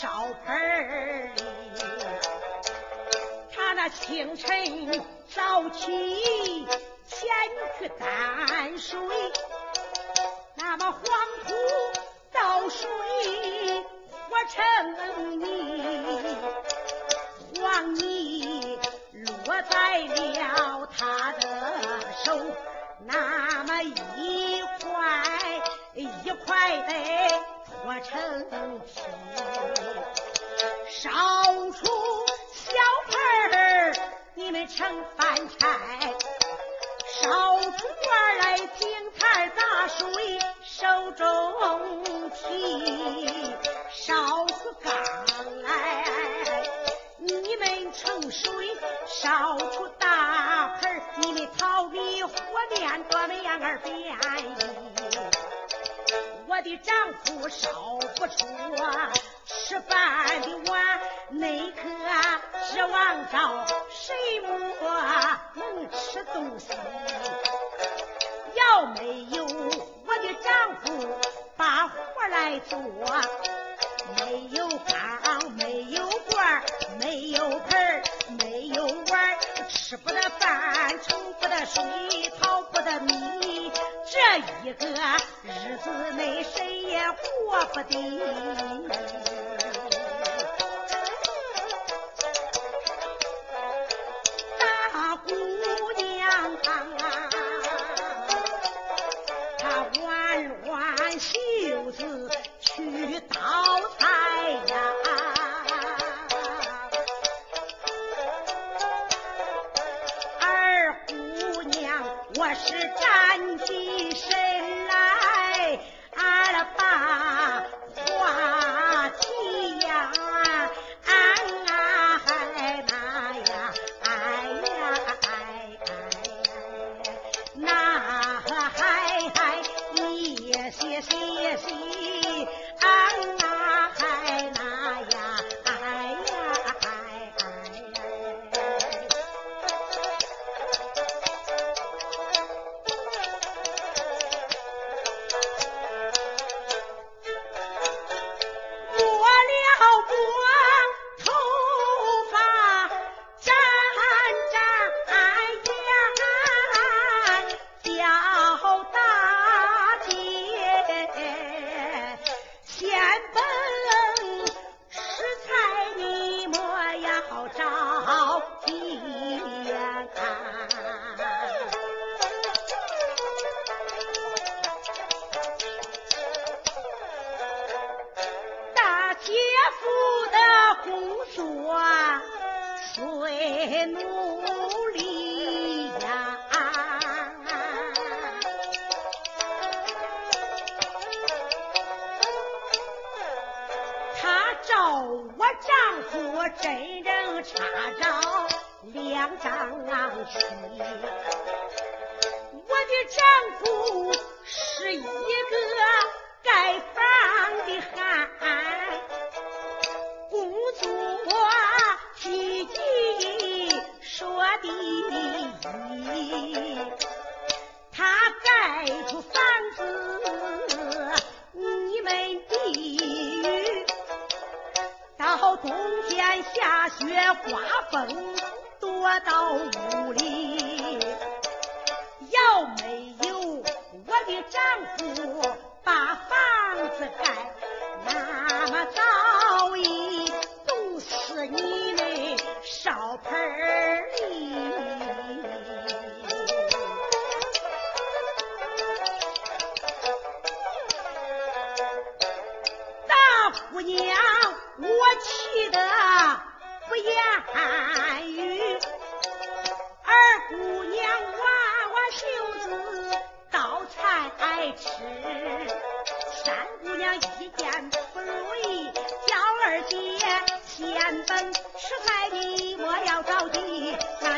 烧盆里，他那清晨早起前去担水，那么黄土倒水和成泥，黄泥落在了他的手，那么一块一块的。我成器，烧出小盆儿，你们盛饭菜；烧出碗来井台打水，手中提；丈夫烧不出吃饭的碗，那可指望着谁么能吃东西？要没有我的丈夫把活来做，没有缸，没有罐，没有盆，没有碗，吃不得饭，盛不得水，淘不得米。这一个我不得。大姑娘，她挽挽袖子去倒菜呀。他。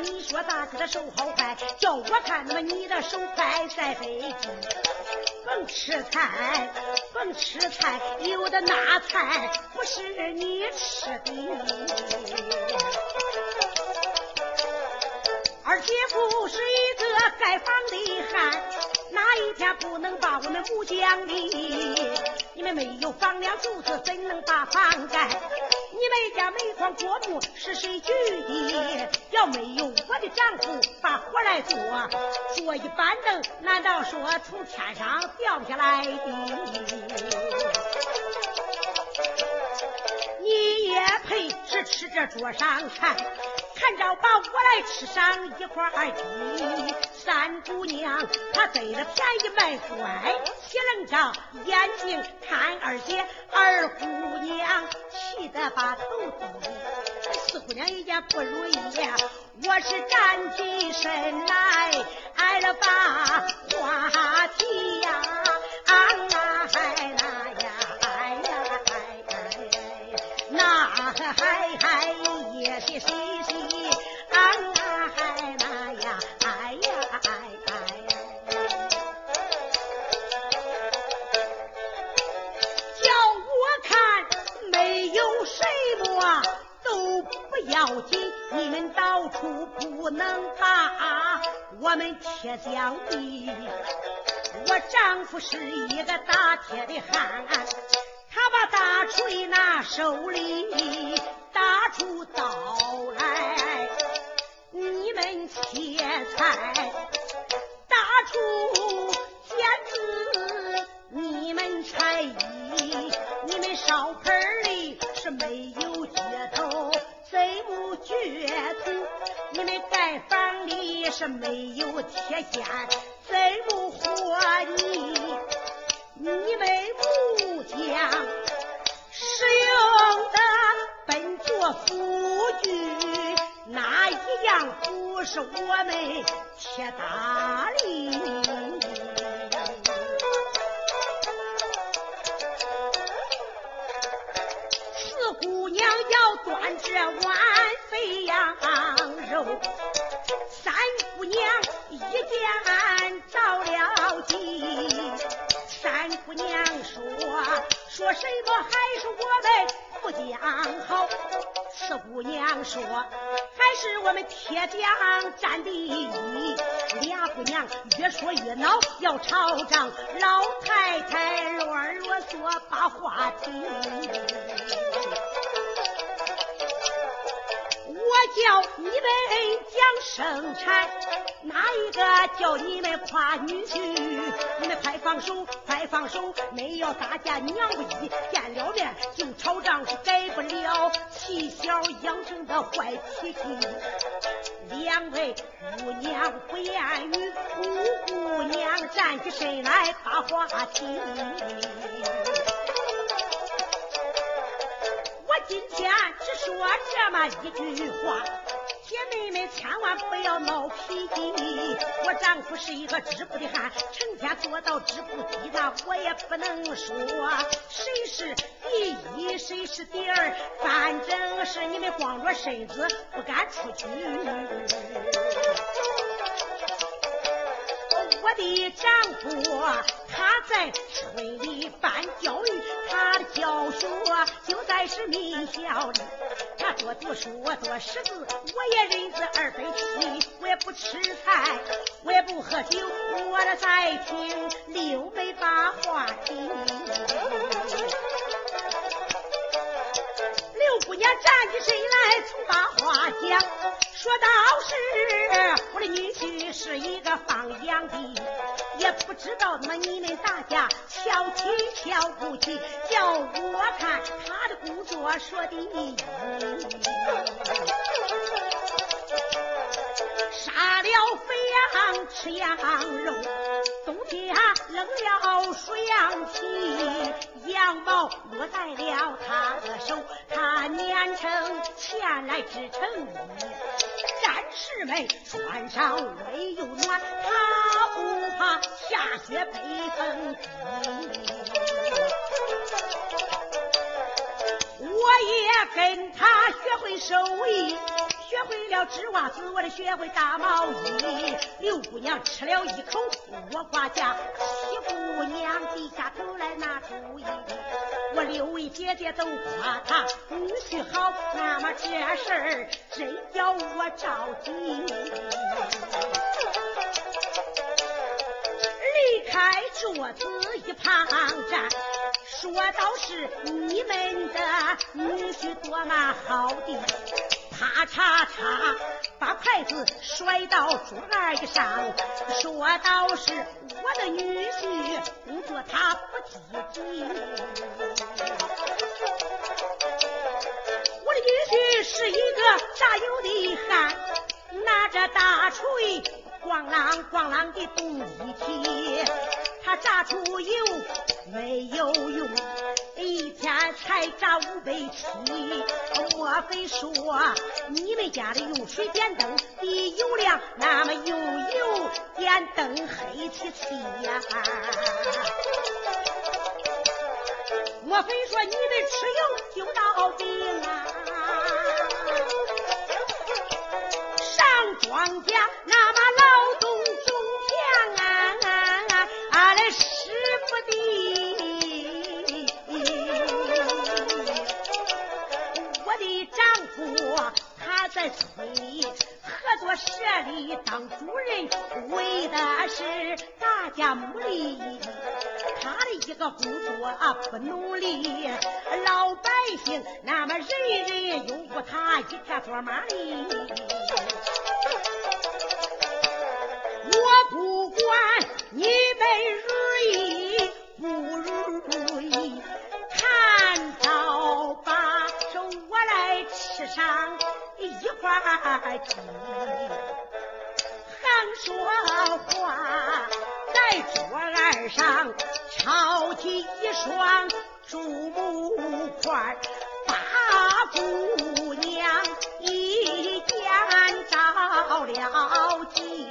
你说大哥的手好快，叫我看么你的手快在北京，甭吃菜，甭吃菜，有的那菜不是你吃的。二姐夫是一个盖房的汉，哪一天不能把我们屋讲的？你们没有房梁柱子，怎能把房盖？你们家煤矿锅木是谁举的？要没有我的丈夫把活来做，做一板凳，难道说从天上掉下来的？你也配是吃这桌上菜？看着把我来吃上一块鸡。三姑娘她得了便宜卖乖，铁棱着眼睛看二姐。二姑娘气得把头低。四姑娘一见不如意，我是站起身来挨了把话题呀。啊，哎呀，哎呀，哎哎，那嗨嗨，也是谁能把我们铁匠的。我丈夫是一个打铁的汉。他把大锤拿手里，铁锨怎如活你，你们木匠。使用的本作辅具，哪一样不是我们铁打说把话听。我叫你们讲生产，哪一个叫你们夸女婿？你们快放手，快放手！没要大家娘不依，见了面就吵仗，是改不了气小养成的坏脾气。两位姑娘不言语，五姑娘站起身来把话提。我。今天只说这么一句话，姐妹们千万不要闹脾气。我丈夫是一个织布的汉，成天做到织布机那我也不能说谁是第一，谁是第二，反正是你们光着身子不敢出去。我的丈夫。他在村里办教育，他的教学就在是名校里。他多读书，我多识字，我也认字二百七。我也不吃菜，我也不喝酒，我的在听六妹把话听。六姑娘站起身来，从把话讲，说道是我的女婿是一个放羊的。也不知道么你们大家瞧起瞧不起，叫我看他的工作说的，杀了肥羊吃羊肉，冬天冷了水羊皮，羊毛落在了他的手，他粘成钱来织成衣。战士们穿上围又暖，他不怕下雪北风。我也跟他学会手艺，学会了织袜子，我得学会打毛衣。刘姑娘吃了一口倭瓜夹，七姑娘低下头来拿主意。六位姐姐都夸他女婿好，那么这事儿真叫我着急。离开桌子一旁站，说道是你们的女婿多么好的，啪嚓嚓把筷子摔到桌儿上，说道是我的女婿工作他不积极，我的女婿是一个榨油的汉，拿着大锤。咣啷咣啷的动一起，他榨出油没有用，才榨五百七。莫非说你们家的用水点灯的油亮那么用油，点灯黑漆漆呀？莫非说你们吃油就到病啊？上庄稼那么劳动里当主人，为的是大家母利益。他的一个工作不努力，老百姓那么人人拥护他，一天做嘛哩？我不管你们如意不如意，看到把手我来吃上一块鸡。横说话，在桌案上抄起一双竹木筷，把姑娘一见着了急。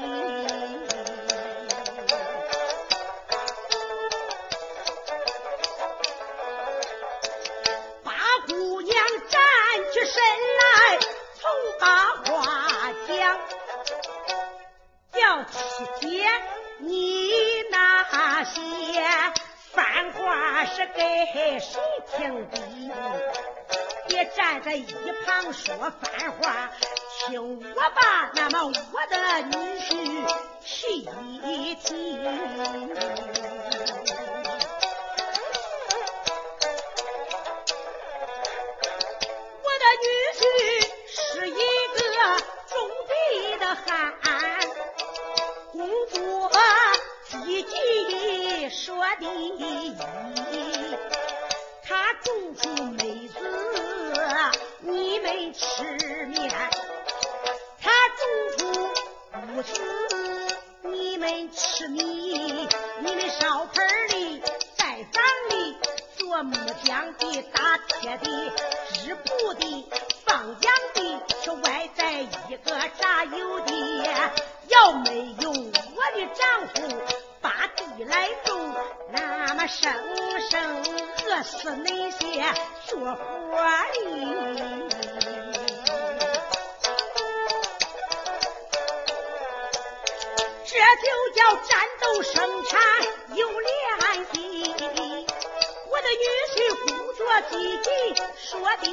是给谁听的？别站在一旁说番话，听我把那么我的女婿提一提。女婿是一个种地的汉，工作积极说的是你，你的烧盆里在房里做木匠的打铁的。织布的、放羊的，是外在一个榨油的。要没有我的丈夫把地来种，那么生生饿死那些做活的。这就叫战斗生产有联系。我的女婿。工作积极说的，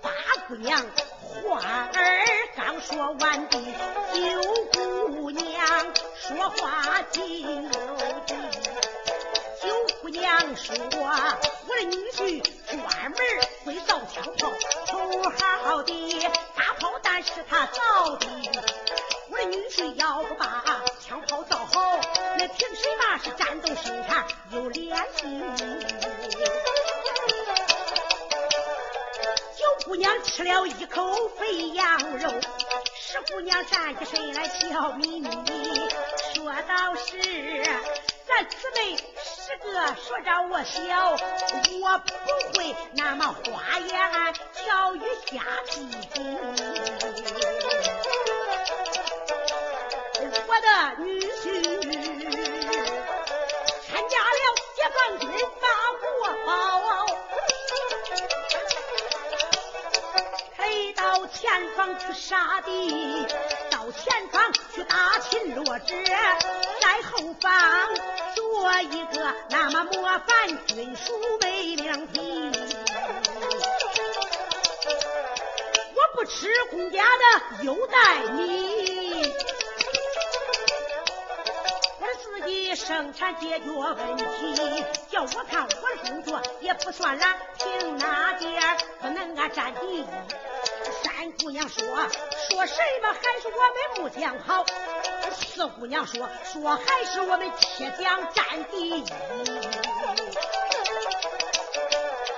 八姑娘话儿刚说完的，九姑娘说话紧又急。九姑娘说：“我的女婿我生产解决问题。叫我看我的工作也不算懒，凭那点不能啊占第一。三姑娘说说什么还是我们木匠好。四姑娘说说还是我们铁匠占第一。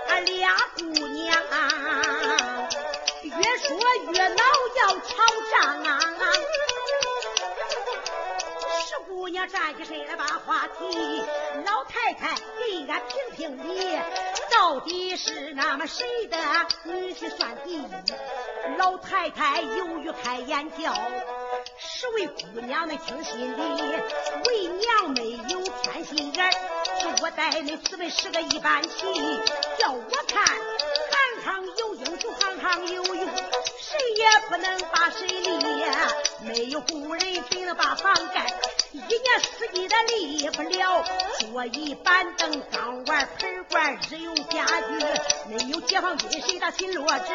俺，俩姑娘越说越恼，要吵仗啊！姑娘站起身来把话题，老太太给俺评评理，到底是那么谁的女婿算第一？老太太犹豫开眼角。十位姑娘们听心里，为娘没有偏心眼是我带恁四位是个一般齐，叫我看，行行有英雄，行行有用，谁也不能把谁离。没有工人怎能把房盖？一年四季的离不了。桌椅板凳、缸碗盆罐，日用家具。没有解放军，谁打巡逻者？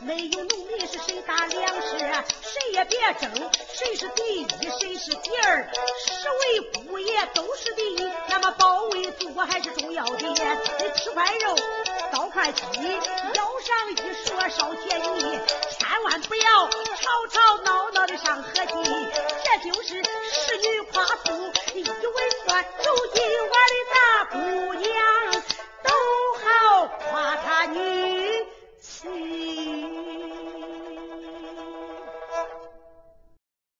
没有农民，是谁打粮食？谁也别争，谁是第一，谁是第二？十位姑爷都是第一，那么保卫祖国还是重要的。你吃块肉，倒块鸡，腰上一说烧钱千万不要吵吵闹闹的上河堤这就是十女夸父一尾巴走进我的